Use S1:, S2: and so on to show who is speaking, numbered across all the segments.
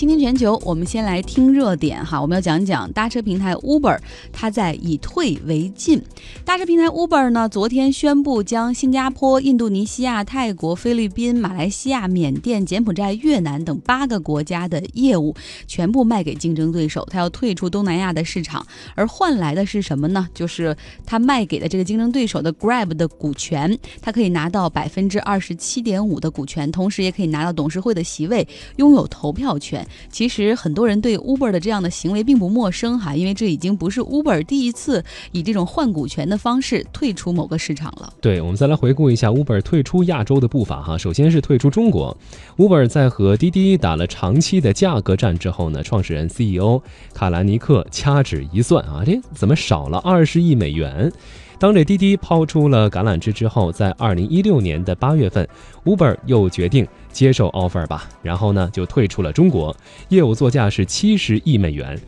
S1: 倾听全球，我们先来听热点哈。我们要讲讲搭车平台 Uber，它在以退为进。搭车平台 Uber 呢，昨天宣布将新加坡、印度尼西亚、泰国、菲律宾、马来西亚、缅甸、柬埔寨、越南等八个国家的业务全部卖给竞争对手，它要退出东南亚的市场。而换来的是什么呢？就是它卖给的这个竞争对手的 Grab 的股权，它可以拿到百分之二十七点五的股权，同时也可以拿到董事会的席位，拥有投票权。其实很多人对 Uber 的这样的行为并不陌生哈，因为这已经不是 Uber 第一次以这种换股权的方式退出某个市场了。
S2: 对，我们再来回顾一下 Uber 退出亚洲的步伐哈。首先是退出中国，Uber 在和滴滴打了长期的价格战之后呢，创始人 CEO 卡兰尼克掐指一算啊，这怎么少了二十亿美元？当这滴滴抛出了橄榄枝之后，在二零一六年的八月份，Uber 又决定接受 offer 吧，然后呢就退出了中国，业务作价是七十亿美元。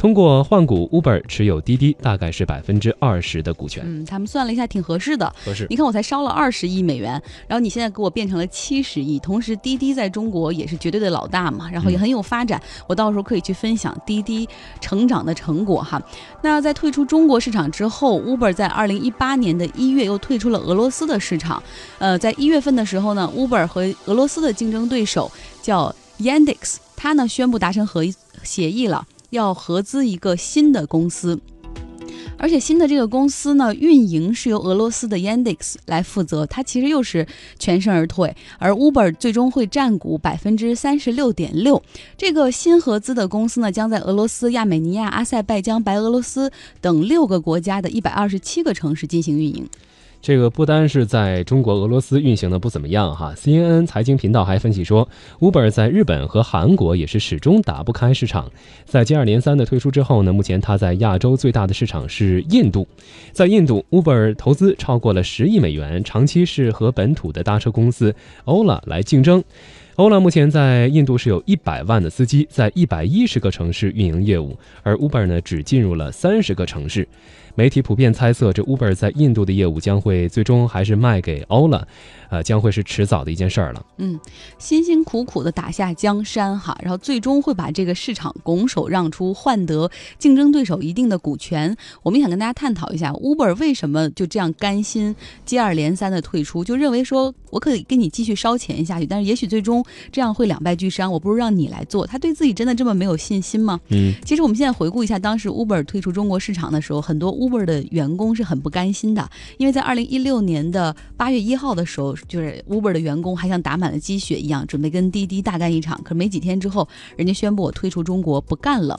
S2: 通过换股，Uber 持有滴滴大概是百分之二十的股权。
S1: 嗯，他们算了一下，挺合适的。
S2: 合适。
S1: 你看，我才烧了二十亿美元，然后你现在给我变成了七十亿。同时，滴滴在中国也是绝对的老大嘛，然后也很有发展。我到时候可以去分享滴滴成长的成果哈。那在退出中国市场之后，Uber 在二零一八年的一月又退出了俄罗斯的市场。呃，在一月份的时候呢，Uber 和俄罗斯的竞争对手叫 Yandex，他呢宣布达成合协议了。要合资一个新的公司，而且新的这个公司呢，运营是由俄罗斯的 Yandex 来负责，它其实又是全身而退，而 Uber 最终会占股百分之三十六点六。这个新合资的公司呢，将在俄罗斯、亚美尼亚、阿塞拜疆、白俄罗斯等六个国家的一百二十七个城市进行运营。
S2: 这个不单是在中国、俄罗斯运行的不怎么样哈，CNN 财经频道还分析说，Uber 在日本和韩国也是始终打不开市场。在接二连三的推出之后呢，目前它在亚洲最大的市场是印度，在印度，Uber 投资超过了十亿美元，长期是和本土的搭车公司 Ola 来竞争。Ola 目前在印度是有一百万的司机，在一百一十个城市运营业务，而 Uber 呢只进入了三十个城市。媒体普遍猜测，这 Uber 在印度的业务将会最终还是卖给 Ola。呃，将会是迟早的一件事儿了。
S1: 嗯，辛辛苦苦的打下江山哈，然后最终会把这个市场拱手让出，换得竞争对手一定的股权。我们想跟大家探讨一下，Uber 为什么就这样甘心接二连三的退出，就认为说我可以跟你继续烧钱下去，但是也许最终这样会两败俱伤。我不如让你来做，他对自己真的这么没有信心吗？
S2: 嗯，
S1: 其实我们现在回顾一下，当时 Uber 退出中国市场的时候，很多 Uber 的员工是很不甘心的，因为在二零一六年的八月一号的时候。就是 Uber 的员工还像打满了鸡血一样，准备跟滴滴大干一场。可是没几天之后，人家宣布我退出中国不干了。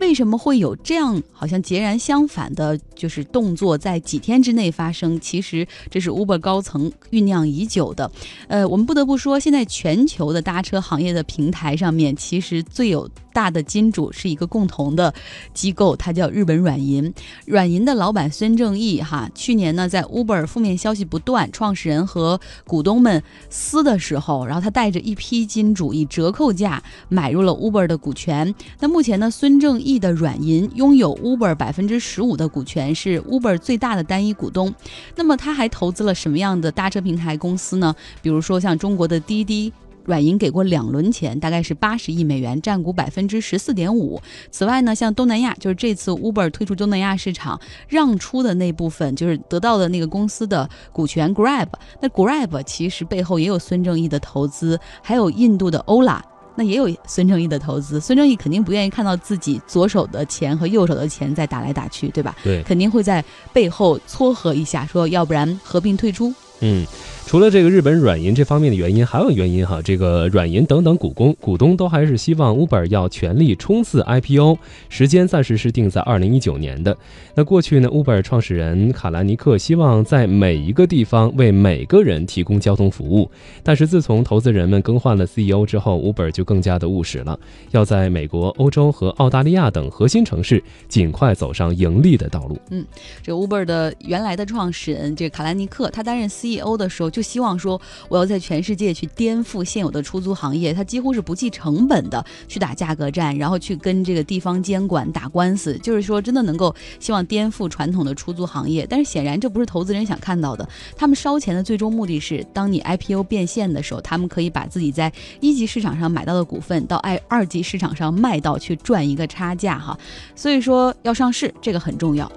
S1: 为什么会有这样好像截然相反的，就是动作在几天之内发生？其实这是 Uber 高层酝酿已久的。呃，我们不得不说，现在全球的搭车行业的平台上面，其实最有。大的金主是一个共同的机构，它叫日本软银。软银的老板孙正义，哈，去年呢在 Uber 负面消息不断，创始人和股东们撕的时候，然后他带着一批金主以折扣价买入了 Uber 的股权。那目前呢，孙正义的软银拥有 Uber 百分之十五的股权，是 Uber 最大的单一股东。那么他还投资了什么样的搭车平台公司呢？比如说像中国的滴滴。软银给过两轮钱，大概是八十亿美元，占股百分之十四点五。此外呢，像东南亚，就是这次 Uber 推出东南亚市场让出的那部分，就是得到的那个公司的股权 Grab。那 Grab 其实背后也有孙正义的投资，还有印度的 Ola，那也有孙正义的投资。孙正义肯定不愿意看到自己左手的钱和右手的钱在打来打去，对吧？
S2: 对，
S1: 肯定会在背后撮合一下，说要不然合并退出。
S2: 嗯。除了这个日本软银这方面的原因，还有原因哈。这个软银等等股东股东都还是希望 Uber 要全力冲刺 IPO，时间暂时是定在二零一九年的。那过去呢，Uber 创始人卡兰尼克希望在每一个地方为每个人提供交通服务。但是自从投资人们更换了 CEO 之后，Uber 就更加的务实了，要在美国、欧洲和澳大利亚等核心城市尽快走上盈利的道路。
S1: 嗯，这 Uber 的原来的创始人这卡兰尼克，他担任 CEO 的时候。就希望说我要在全世界去颠覆现有的出租行业，它几乎是不计成本的去打价格战，然后去跟这个地方监管打官司，就是说真的能够希望颠覆传统的出租行业。但是显然这不是投资人想看到的，他们烧钱的最终目的是，当你 IPO 变现的时候，他们可以把自己在一级市场上买到的股份到二二级市场上卖到去赚一个差价哈。所以说要上市这个很重要。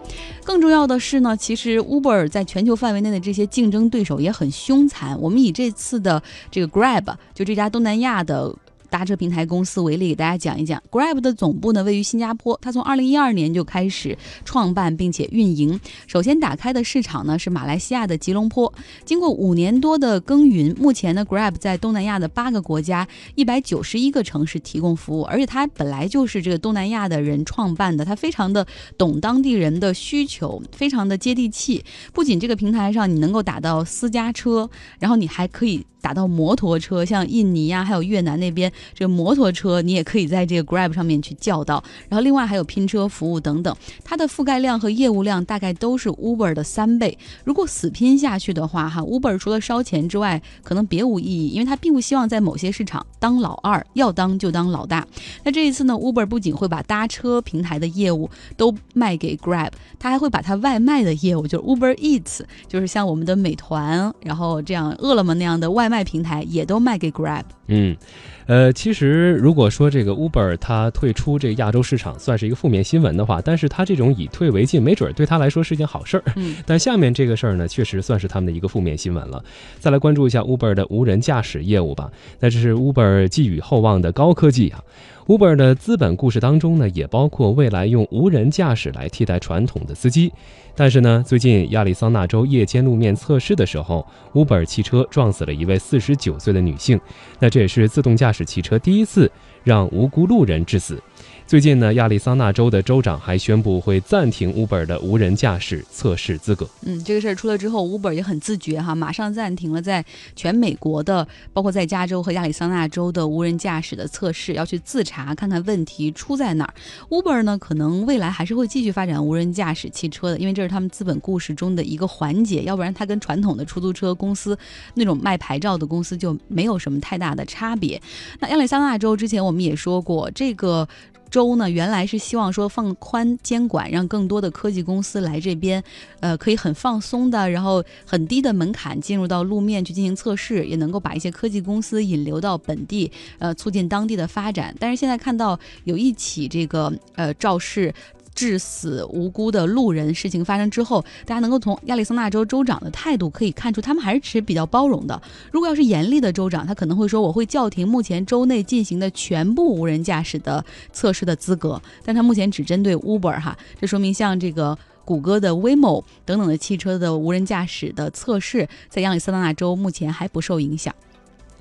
S1: 更重要的是呢，其实 Uber 在全球范围内的这些竞争对手也很凶残。我们以这次的这个 Grab，就这家东南亚的。搭车平台公司为例，给大家讲一讲，Grab 的总部呢位于新加坡，它从二零一二年就开始创办并且运营。首先打开的市场呢是马来西亚的吉隆坡。经过五年多的耕耘，目前呢 Grab 在东南亚的八个国家、一百九十一个城市提供服务。而且它本来就是这个东南亚的人创办的，它非常的懂当地人的需求，非常的接地气。不仅这个平台上你能够打到私家车，然后你还可以。打到摩托车，像印尼呀，还有越南那边，这个摩托车你也可以在这个 Grab 上面去叫到。然后另外还有拼车服务等等，它的覆盖量和业务量大概都是 Uber 的三倍。如果死拼下去的话，哈，Uber 除了烧钱之外，可能别无意义，因为它并不希望在某些市场当老二，要当就当老大。那这一次呢，Uber 不仅会把搭车平台的业务都卖给 Grab，它还会把它外卖的业务，就是 Uber Eats，就是像我们的美团，然后这样饿了么那样的外卖。平台也都卖给 Grab。
S2: 嗯，呃，其实如果说这个 Uber 它退出这个亚洲市场算是一个负面新闻的话，但是它这种以退为进，没准对他来说是件好事儿。
S1: 嗯，
S2: 但下面这个事儿呢，确实算是他们的一个负面新闻了。再来关注一下 Uber 的无人驾驶业务吧。那这是 Uber 寄予厚望的高科技啊。Uber 的资本故事当中呢，也包括未来用无人驾驶来替代传统的司机。但是呢，最近亚利桑那州夜间路面测试的时候，Uber 汽车撞死了一位四十九岁的女性。那这也是自动驾驶汽车第一次让无辜路人致死。最近呢，亚利桑那州的州长还宣布会暂停 Uber 的无人驾驶测试资格。
S1: 嗯，这个事儿出了之后，Uber 也很自觉哈，马上暂停了在全美国的，包括在加州和亚利桑那州的无人驾驶的测试，要去自查看看问题出在哪儿。Uber 呢，可能未来还是会继续发展无人驾驶汽车的，因为这是他们资本故事中的一个环节，要不然它跟传统的出租车公司那种卖牌照的公司就没有什么太大的差别。那亚利桑那州之前我们也说过这个。州呢，原来是希望说放宽监管，让更多的科技公司来这边，呃，可以很放松的，然后很低的门槛进入到路面去进行测试，也能够把一些科技公司引流到本地，呃，促进当地的发展。但是现在看到有一起这个呃肇事。致死无辜的路人事情发生之后，大家能够从亚利桑那州州长的态度可以看出，他们还是持比较包容的。如果要是严厉的州长，他可能会说我会叫停目前州内进行的全部无人驾驶的测试的资格，但他目前只针对 Uber 哈，这说明像这个谷歌的 Waymo 等等的汽车的无人驾驶的测试，在亚利桑那州目前还不受影响。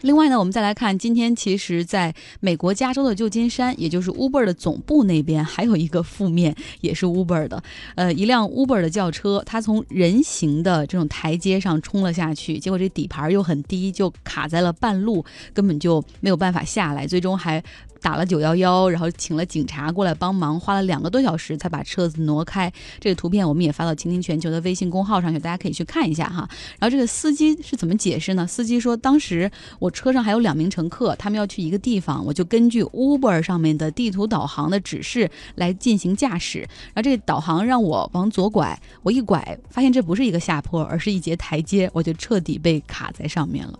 S1: 另外呢，我们再来看，今天其实在美国加州的旧金山，也就是 Uber 的总部那边，还有一个负面，也是 Uber 的，呃，一辆 Uber 的轿车，它从人行的这种台阶上冲了下去，结果这底盘又很低，就卡在了半路，根本就没有办法下来，最终还。打了九幺幺，然后请了警察过来帮忙，花了两个多小时才把车子挪开。这个图片我们也发到倾听全球的微信公号上去，大家可以去看一下哈。然后这个司机是怎么解释呢？司机说，当时我车上还有两名乘客，他们要去一个地方，我就根据 Uber 上面的地图导航的指示来进行驾驶。然后这个导航让我往左拐，我一拐发现这不是一个下坡，而是一节台阶，我就彻底被卡在上面了。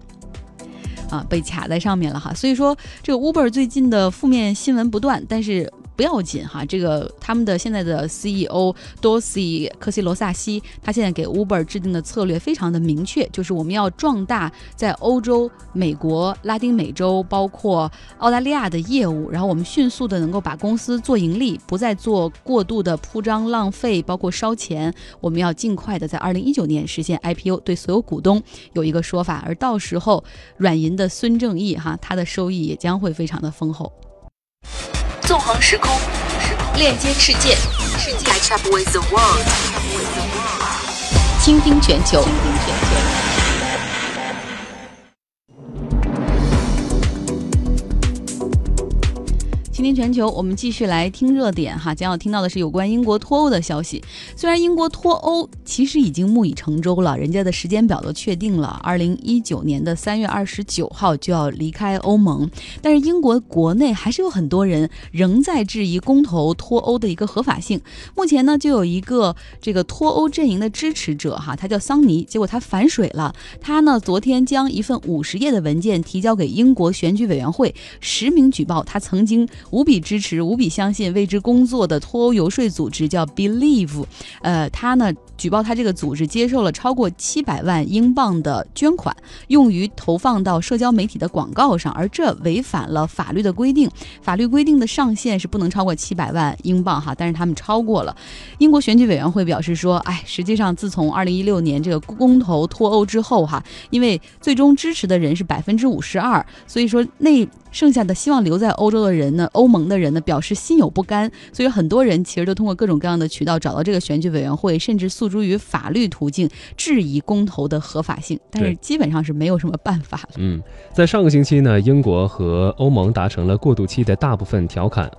S1: 啊，被卡在上面了哈，所以说这个 Uber 最近的负面新闻不断，但是。不要紧哈，这个他们的现在的 CEO 多西科西罗萨西，他现在给 Uber 制定的策略非常的明确，就是我们要壮大在欧洲、美国、拉丁美洲，包括澳大利亚的业务，然后我们迅速的能够把公司做盈利，不再做过度的铺张浪费，包括烧钱。我们要尽快的在二零一九年实现 IPO，对所有股东有一个说法，而到时候软银的孙正义哈，他的收益也将会非常的丰厚。纵横时空，链接世界，世界 catch up with the world，倾听全球。今天全球，我们继续来听热点哈，将要听到的是有关英国脱欧的消息。虽然英国脱欧其实已经木已成舟了，人家的时间表都确定了，二零一九年的三月二十九号就要离开欧盟，但是英国国内还是有很多人仍在质疑公投脱欧的一个合法性。目前呢，就有一个这个脱欧阵营的支持者哈，他叫桑尼，结果他反水了，他呢昨天将一份五十页的文件提交给英国选举委员会，实名举报他曾经。无比支持、无比相信为之工作的脱欧游说组织叫 Believe，呃，他呢举报他这个组织接受了超过七百万英镑的捐款，用于投放到社交媒体的广告上，而这违反了法律的规定。法律规定的上限是不能超过七百万英镑哈，但是他们超过了。英国选举委员会表示说，哎，实际上自从二零一六年这个公投脱欧之后哈，因为最终支持的人是百分之五十二，所以说那。剩下的希望留在欧洲的人呢？欧盟的人呢？表示心有不甘，所以很多人其实都通过各种各样的渠道找到这个选举委员会，甚至诉诸于法律途径质疑公投的合法性，但是基本上是没有什么办法了。
S2: 嗯，在上个星期呢，英国和欧盟达成了过渡期的大部分条款。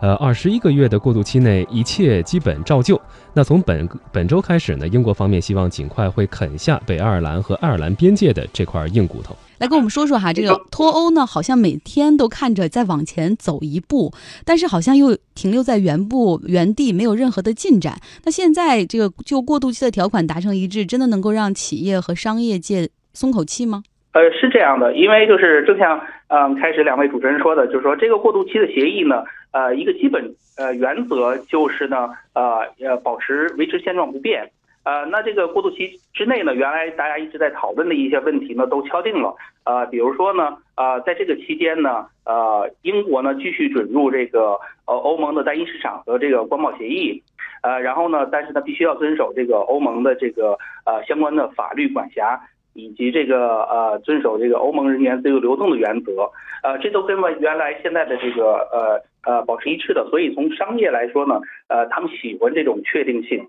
S2: 呃，二十一个月的过渡期内，一切基本照旧。那从本本周开始呢，英国方面希望尽快会啃下北爱尔兰和爱尔兰边界的这块硬骨头。
S1: 来跟我们说说哈，这个脱欧呢，好像每天都看着在往前走一步，但是好像又停留在原步原地，没有任何的进展。那现在这个就过渡期的条款达成一致，真的能够让企业和商业界松口气吗？
S3: 呃，是这样的，因为就是正像嗯开始两位主持人说的，就是说这个过渡期的协议呢，呃，一个基本呃原则就是呢，呃呃保持维持现状不变，呃，那这个过渡期之内呢，原来大家一直在讨论的一些问题呢都敲定了，呃，比如说呢，呃，在这个期间呢，呃，英国呢继续准入这个呃欧盟的单一市场和这个关贸协议，呃，然后呢，但是呢必须要遵守这个欧盟的这个呃相关的法律管辖。以及这个呃遵守这个欧盟人员自由流动的原则，呃，这都跟原来现在的这个呃呃保持一致的。所以从商业来说呢，呃，他们喜欢这种确定性，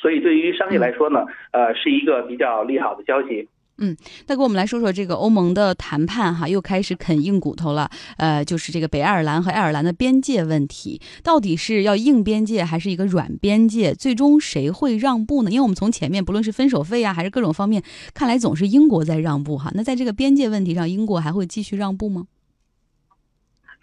S3: 所以对于商业来说呢，呃，是一个比较利好的消息。
S1: 嗯，那给我们来说说这个欧盟的谈判哈，又开始啃硬骨头了。呃，就是这个北爱尔兰和爱尔兰的边界问题，到底是要硬边界还是一个软边界？最终谁会让步呢？因为我们从前面不论是分手费啊，还是各种方面，看来总是英国在让步哈。那在这个边界问题上，英国还会继续让步吗？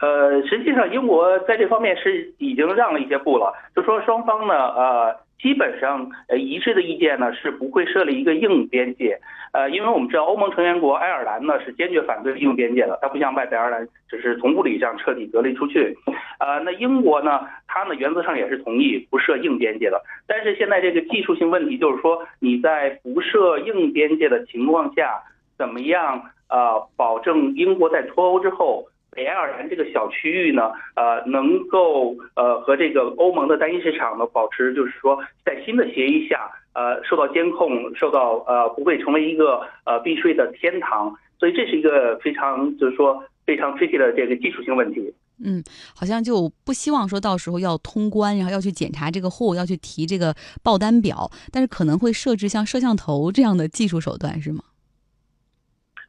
S3: 呃，实际上英国在这方面是已经让了一些步了，就说双方呢，呃。基本上，呃，一致的意见呢是不会设立一个硬边界，呃，因为我们知道欧盟成员国爱尔兰呢是坚决反对硬边界的，它不像外北爱尔兰只是从物理上彻底隔离出去，呃，那英国呢，它呢原则上也是同意不设硬边界的，但是现在这个技术性问题就是说你在不设硬边界的情况下，怎么样呃保证英国在脱欧之后。北爱尔兰这个小区域呢，呃，能够呃和这个欧盟的单一市场呢保持，就是说在新的协议下，呃，受到监控，受到呃不会成为一个呃避税的天堂，所以这是一个非常就是说非常 tricky 的这个技术性问题。
S1: 嗯，好像就不希望说到时候要通关，然后要去检查这个货，要去提这个报单表，但是可能会设置像摄像头这样的技术手段，是吗？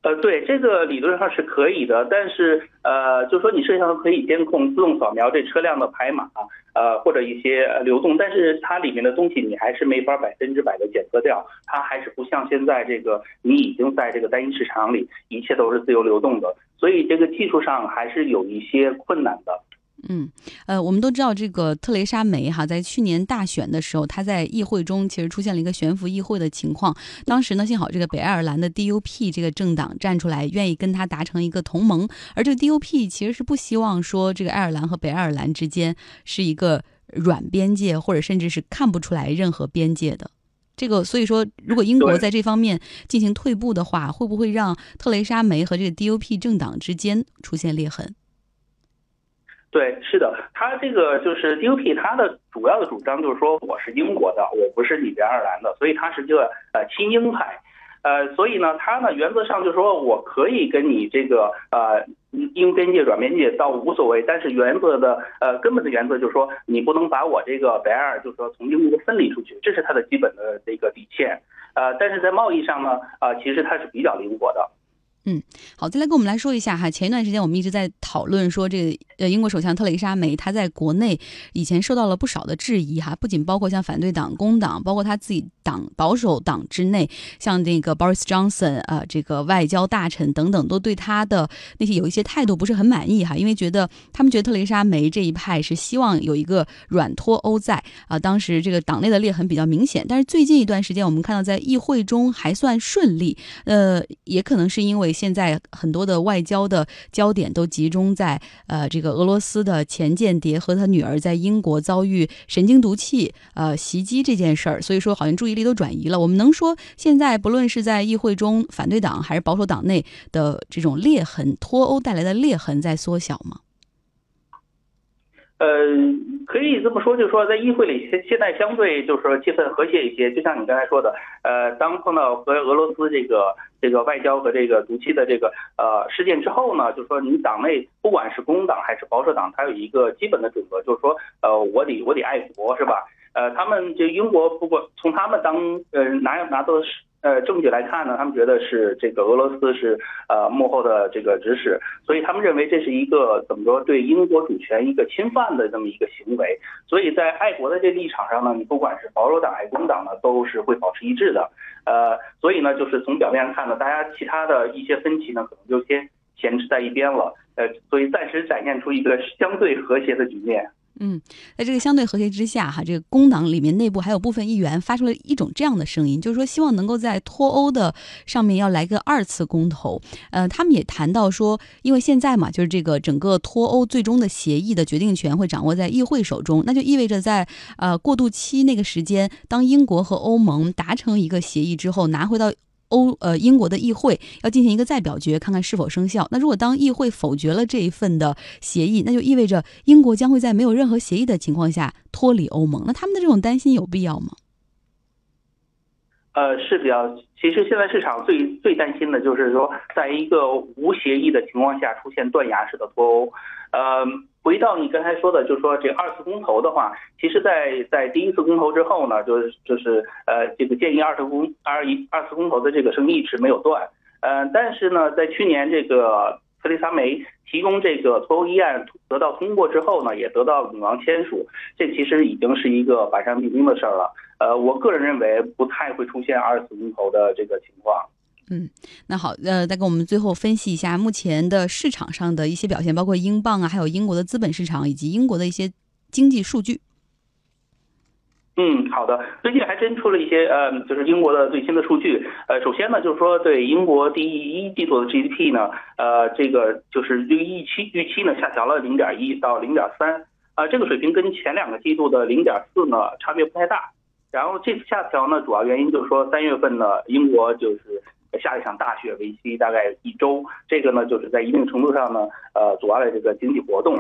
S3: 呃，对，这个理论上是可以的，但是呃，就是说你摄像头可以监控、自动扫描这车辆的牌码，呃，或者一些流动，但是它里面的东西你还是没法百分之百的检测掉，它还是不像现在这个你已经在这个单一市场里，一切都是自由流动的，所以这个技术上还是有一些困难的。
S1: 嗯，呃，我们都知道这个特蕾莎梅哈，在去年大选的时候，她在议会中其实出现了一个悬浮议会的情况。当时呢，幸好这个北爱尔兰的 DUP 这个政党站出来，愿意跟他达成一个同盟。而这个 DUP 其实是不希望说这个爱尔兰和北爱尔兰之间是一个软边界，或者甚至是看不出来任何边界的。这个，所以说，如果英国在这方面进行退步的话，会不会让特蕾莎梅和这个 DUP 政党之间出现裂痕？
S3: 对，是的，他这个就是 DUP，他的主要的主张就是说我是英国的，我不是你北爱尔兰的，所以他是个呃亲英派，呃，所以呢，他呢原则上就是说我可以跟你这个呃英边界、软边界倒无所谓，但是原则的呃根本的原则就是说你不能把我这个北爱尔就是说从英国分离出去，这是他的基本的这个底线，呃，但是在贸易上呢，啊，其实它是比较灵活的。
S1: 嗯，好，再来跟我们来说一下哈。前一段时间我们一直在讨论说，这个呃，英国首相特蕾莎梅她在国内以前受到了不少的质疑哈，不仅包括像反对党工党，包括他自己党保守党之内，像那个 Boris Johnson 啊，这个外交大臣等等，都对他的那些有一些态度不是很满意哈，因为觉得他们觉得特蕾莎梅这一派是希望有一个软脱欧在啊。当时这个党内的裂痕比较明显，但是最近一段时间我们看到在议会中还算顺利，呃，也可能是因为。现在很多的外交的焦点都集中在呃这个俄罗斯的前间谍和他女儿在英国遭遇神经毒气呃袭击这件事儿，所以说好像注意力都转移了。我们能说现在不论是在议会中反对党还是保守党内的这种裂痕，脱欧带来的裂痕在缩小吗？
S3: 呃，可以这么说，就是说在议会里现现在相对就是说气氛和谐一些。就像你刚才说的，呃，当碰到和俄罗斯这个这个外交和这个毒气的这个呃事件之后呢，就是说你党内不管是工党还是保守党，它有一个基本的准则，就是说呃我得我得爱国是吧？呃，他们就英国不管从他们当呃拿拿到的是。呃，证据来看呢，他们觉得是这个俄罗斯是呃幕后的这个指使，所以他们认为这是一个怎么说对英国主权一个侵犯的这么一个行为，所以在爱国的这立场上呢，你不管是保守党还是工党呢，都是会保持一致的。呃，所以呢，就是从表面上看呢，大家其他的一些分歧呢，可能就先闲置在一边了。呃，所以暂时展现出一个相对和谐的局面。
S1: 嗯，在这个相对和谐之下，哈，这个工党里面内部还有部分议员发出了一种这样的声音，就是说希望能够在脱欧的上面要来个二次公投。呃，他们也谈到说，因为现在嘛，就是这个整个脱欧最终的协议的决定权会掌握在议会手中，那就意味着在呃过渡期那个时间，当英国和欧盟达成一个协议之后，拿回到。欧呃，英国的议会要进行一个再表决，看看是否生效。那如果当议会否决了这一份的协议，那就意味着英国将会在没有任何协议的情况下脱离欧盟。那他们的这种担心有必要吗？
S3: 呃，是比较。其实现在市场最最担心的就是说，在一个无协议的情况下出现断崖式的脱欧。呃，回到你刚才说的，就是说这二次公投的话，其实，在在第一次公投之后呢，就是就是呃，这个建议二次公二一二次公投的这个声音一直没有断。呃，但是呢，在去年这个特蕾莎梅提供这个脱欧议案得到通过之后呢，也得到女王签署，这其实已经是一个板上钉钉的事儿了。呃，我个人认为不太会出现二次公投的这个情况。
S1: 嗯，那好，呃，再给我们最后分析一下目前的市场上的一些表现，包括英镑啊，还有英国的资本市场以及英国的一些经济数据。
S3: 嗯，好的，最近还真出了一些，呃，就是英国的最新的数据。呃，首先呢，就是说对英国第一季度的 GDP 呢，呃，这个就是这个预期预期呢下调了零点一到零点三，啊，这个水平跟前两个季度的零点四呢差别不太大。然后这次下调呢，主要原因就是说三月份呢，英国就是。下一场大雪，为期大概一周。这个呢，就是在一定程度上呢，呃，阻碍了这个经济活动。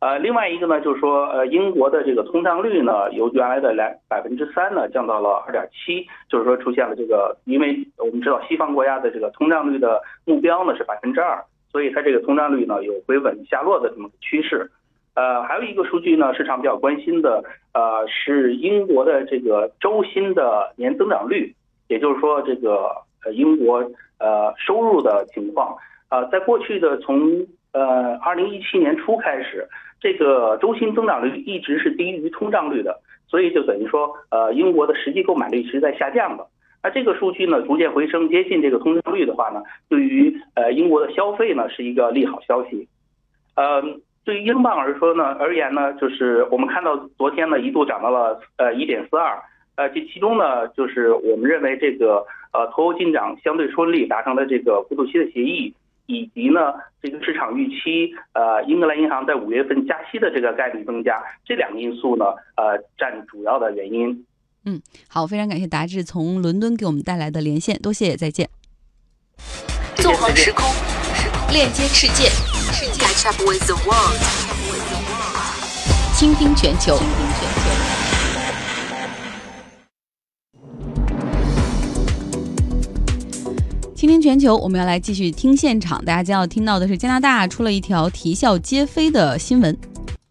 S3: 呃，另外一个呢，就是说，呃，英国的这个通胀率呢，由原来的两百分之三呢，降到了二点七，就是说出现了这个，因为我们知道西方国家的这个通胀率的目标呢是百分之二，所以它这个通胀率呢有回稳下落的这么个趋势。呃，还有一个数据呢，市场比较关心的，呃，是英国的这个周薪的年增长率，也就是说这个。呃，英国呃收入的情况，呃，在过去的从呃二零一七年初开始，这个周薪增长率一直是低于通胀率的，所以就等于说，呃，英国的实际购买力是在下降的。那这个数据呢逐渐回升，接近这个通胀率的话呢，对于呃英国的消费呢是一个利好消息。呃，对于英镑而说呢而言呢，就是我们看到昨天呢一度涨到了呃一点四二。呃，这其中呢，就是我们认为这个呃脱欧进展相对顺利，达成了这个过渡期的协议，以及呢这个市场预期呃英格兰银行在五月份加息的这个概率增加，这两个因素呢呃占主要的原因。
S1: 嗯，好，非常感谢达志从伦敦给我们带来的连线，多谢，再见。
S3: 纵横时空，
S1: 链接世界，倾听全球。倾听全球，我们要来继续听现场。大家将要听到的是加拿大出了一条啼笑皆非的新闻。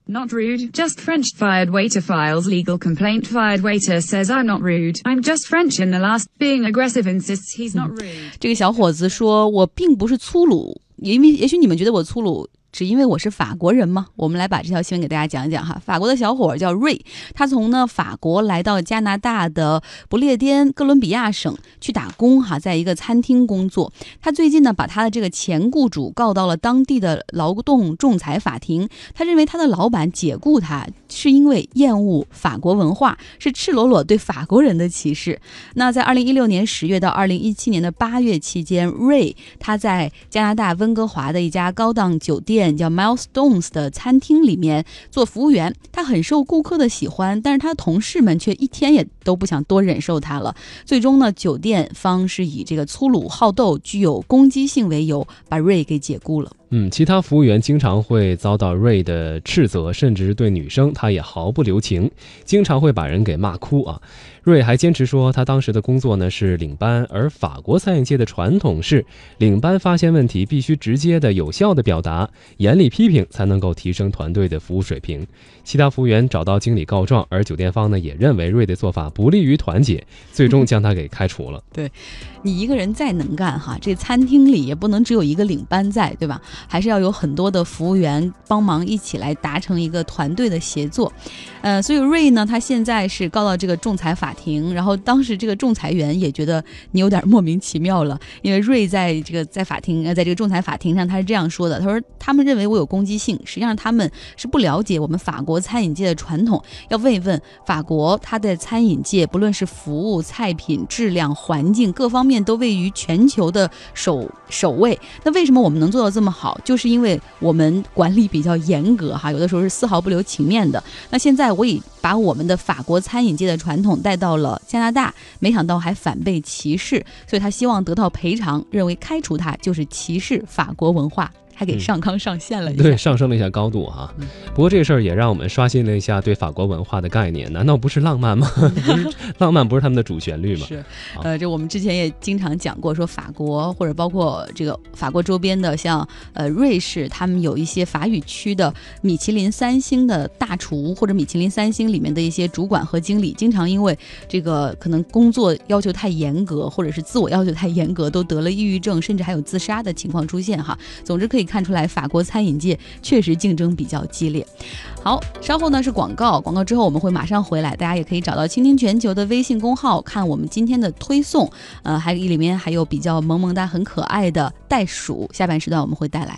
S4: Not rude, just French. Fired waiter files legal complaint. Fired waiter says I'm not rude. I'm just French in the last. Being aggressive insists he's not rude.
S1: 这个小伙子说：“我并不是粗鲁，因为也许你们觉得我粗鲁。”是因为我是法国人吗？我们来把这条新闻给大家讲一讲哈。法国的小伙叫瑞，他从呢法国来到加拿大的不列颠哥伦比亚省去打工哈，在一个餐厅工作。他最近呢把他的这个前雇主告到了当地的劳动仲裁法庭。他认为他的老板解雇他是因为厌恶法国文化，是赤裸裸对法国人的歧视。那在二零一六年十月到二零一七年的八月期间，瑞他在加拿大温哥华的一家高档酒店。叫 Milestones 的餐厅里面做服务员，他很受顾客的喜欢，但是他的同事们却一天也都不想多忍受他了。最终呢，酒店方是以这个粗鲁好斗、具有攻击性为由，把 Ray 给解雇了。
S2: 嗯，其他服务员经常会遭到瑞的斥责，甚至对女生，他也毫不留情，经常会把人给骂哭啊。瑞还坚持说，他当时的工作呢是领班，而法国餐饮界的传统是，领班发现问题必须直接的、有效的表达，严厉批评才能够提升团队的服务水平。其他服务员找到经理告状，而酒店方呢也认为瑞的做法不利于团结，最终 将他给开除了。
S1: 对，你一个人再能干哈，这餐厅里也不能只有一个领班在，对吧？还是要有很多的服务员帮忙一起来达成一个团队的协作。呃，所以瑞呢，他现在是告到这个仲裁法庭，然后当时这个仲裁员也觉得你有点莫名其妙了，因为瑞在这个在法庭呃，在这个仲裁法庭上他是这样说的，他说他们认为我有攻击性，实际上他们是不了解我们法国餐饮界的传统，要慰问法国，它的餐饮界不论是服务、菜品质量、环境各方面都位于全球的首首位。那为什么我们能做到这么好？就是因为我们管理比较严格哈，有的时候是丝毫不留情面的。那现在。我已把我们的法国餐饮界的传统带到了加拿大，没想到还反被歧视，所以他希望得到赔偿，认为开除他就是歧视法国文化。还给上纲上线了，
S2: 对，上升了一下高度哈。不过这个事儿也让我们刷新了一下对法国文化的概念。难道不是浪漫吗？浪漫，不是他们的主旋律吗？
S1: 是，呃，这我们之前也经常讲过，说法国或者包括这个法国周边的，像呃瑞士，他们有一些法语区的米其林三星的大厨，或者米其林三星里面的一些主管和经理，经常因为这个可能工作要求太严格，或者是自我要求太严格，都得了抑郁症，甚至还有自杀的情况出现哈。总之可以。看出来，法国餐饮界确实竞争比较激烈。好，稍后呢是广告，广告之后我们会马上回来，大家也可以找到倾听全球的微信公号看我们今天的推送，呃，还里面还有比较萌萌哒、很可爱的袋鼠。下半时段我们会带来。